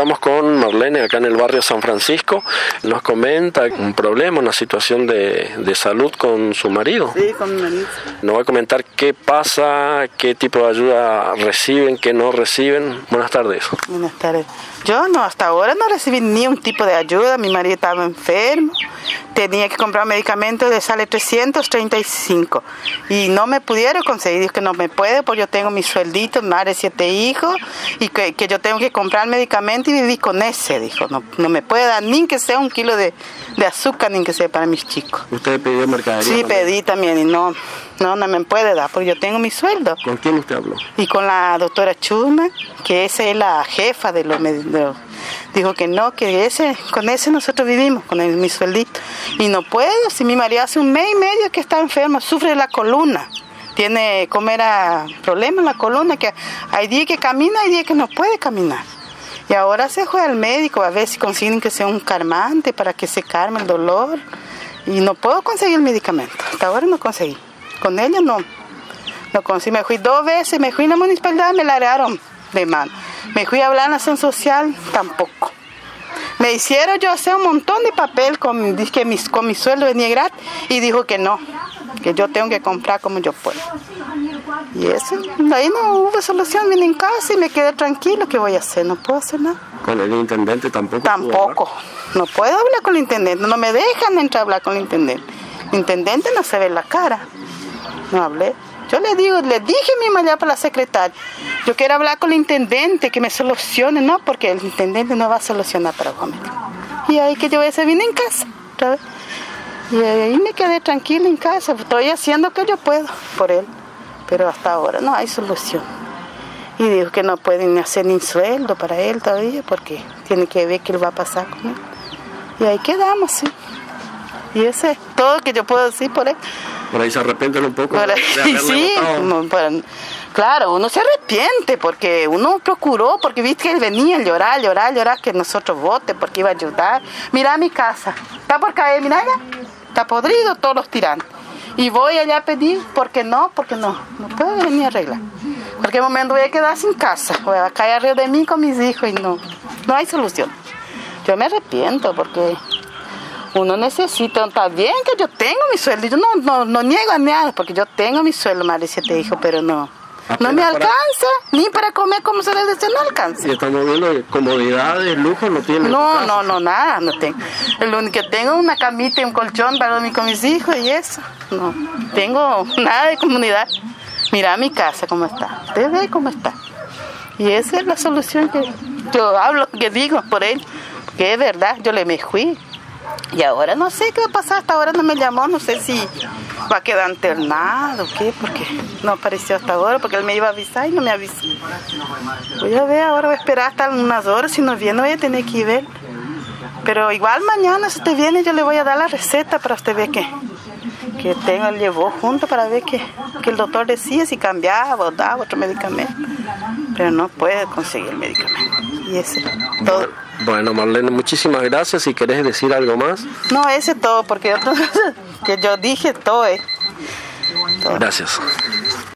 estamos con Marlene acá en el barrio San Francisco. Nos comenta un problema, una situación de, de salud con su marido. Sí, con mi marido. Nos va a comentar qué pasa, qué tipo de ayuda reciben, qué no reciben. Buenas tardes. Buenas tardes. Yo no, hasta ahora no recibí ni un tipo de ayuda. Mi marido estaba enfermo. Tenía que comprar medicamentos de sale 335 y no me pudieron conseguir. Dijo que no me puede porque yo tengo mi sueldito, madre siete hijos y que, que, yo tengo que comprar medicamento y vivir con ese. Dijo, no, no me puede dar ni que sea un kilo de, de azúcar ni que sea para mis chicos. ¿Usted pidió mercadería? Sí, también? pedí también y no, no, no me puede dar porque yo tengo mi sueldo. ¿Con quién usted habló? Y con la doctora Chuma, que esa es la jefa de los, de los- dijo que no, que ese, con ese nosotros vivimos, con el- mi sueldito. Y no puedo, si mi marido hace un mes y medio que está enfermo, sufre la columna. Tiene como era problema en la columna, que hay días que camina, hay días que no puede caminar. Y ahora se fue al médico a ver si consiguen que sea un calmante para que se calme el dolor. Y no puedo conseguir el medicamento. Hasta ahora no conseguí. Con ella no. No conseguí. Me fui dos veces, me fui en la municipalidad, me largaron de mano. Me fui a hablar en la acción social, tampoco. Me hicieron yo hacer un montón de papel con, mi- que mis, con mi sueldo venía gratis y dijo que no, que yo tengo que comprar como yo puedo. Y eso, ahí no hubo solución, vine en casa y me quedé tranquilo, ¿qué voy a hacer? No puedo hacer nada. ¿Con el intendente tampoco? Tampoco. No puedo hablar con el intendente. No me dejan entrar a hablar con el intendente. El intendente no se ve la cara. No hablé. Yo le digo, le dije mismo allá para la secretaria. Yo quiero hablar con el intendente, que me solucione. No, porque el intendente no va a solucionar para Gómez. Y ahí que yo se vine en casa. vez. Y ahí me quedé tranquila en casa. Estoy haciendo lo que yo puedo por él. Pero hasta ahora no hay solución. Y dijo que no pueden hacer ni sueldo para él todavía porque tiene que ver qué va a pasar con él. Y ahí quedamos, sí. Y ese es todo que yo puedo decir por él. Por ahí se arrepienten un poco de sí, no, claro, uno se arrepiente porque uno procuró, porque viste que él venía a llorar, llorar, llorar, que nosotros vote porque iba a ayudar. Mira mi casa, está por caer, mira allá, está podrido todos los tirantes. Y voy allá a pedir, porque no, porque no, no puedo venir a arreglar. En cualquier momento voy a quedar sin casa, voy a caer arriba de mí con mis hijos y no, no hay solución. Yo me arrepiento porque uno necesita, está bien que yo tengo mi sueldo, yo no, no, no niego a nada, porque yo tengo mi sueldo, de siete hijos, pero no, no me para- alcanza, ni para comer como se les dice, no alcanza. Y estamos viendo que comodidades, lujo no tiene. No, no, no, nada, no tengo. Lo único que tengo es una camita y un colchón para dormir con mis hijos y eso. No, tengo nada de comunidad. Mira mi casa cómo está, usted ve cómo está. Y esa es la solución que yo hablo, que digo por él, que es verdad, yo le me fui. Y ahora no sé qué va a pasar, hasta ahora no me llamó, no sé si va a quedar internado o qué, porque no apareció hasta ahora, porque él me iba a avisar y no me avisó. Voy a ver, ahora voy a esperar hasta unas horas, si no viene voy a tener que ir ver. Pero igual mañana si usted viene yo le voy a dar la receta para usted ver que, que tengo, llevó junto para ver que, que el doctor decía si cambiaba o daba otro medicamento. Pero no puede conseguir el medicamento. Y ese todo. Bueno, Marlene, muchísimas gracias. Si querés decir algo más, No, ese todo, porque otro, que yo dije todo es. todo. gracias.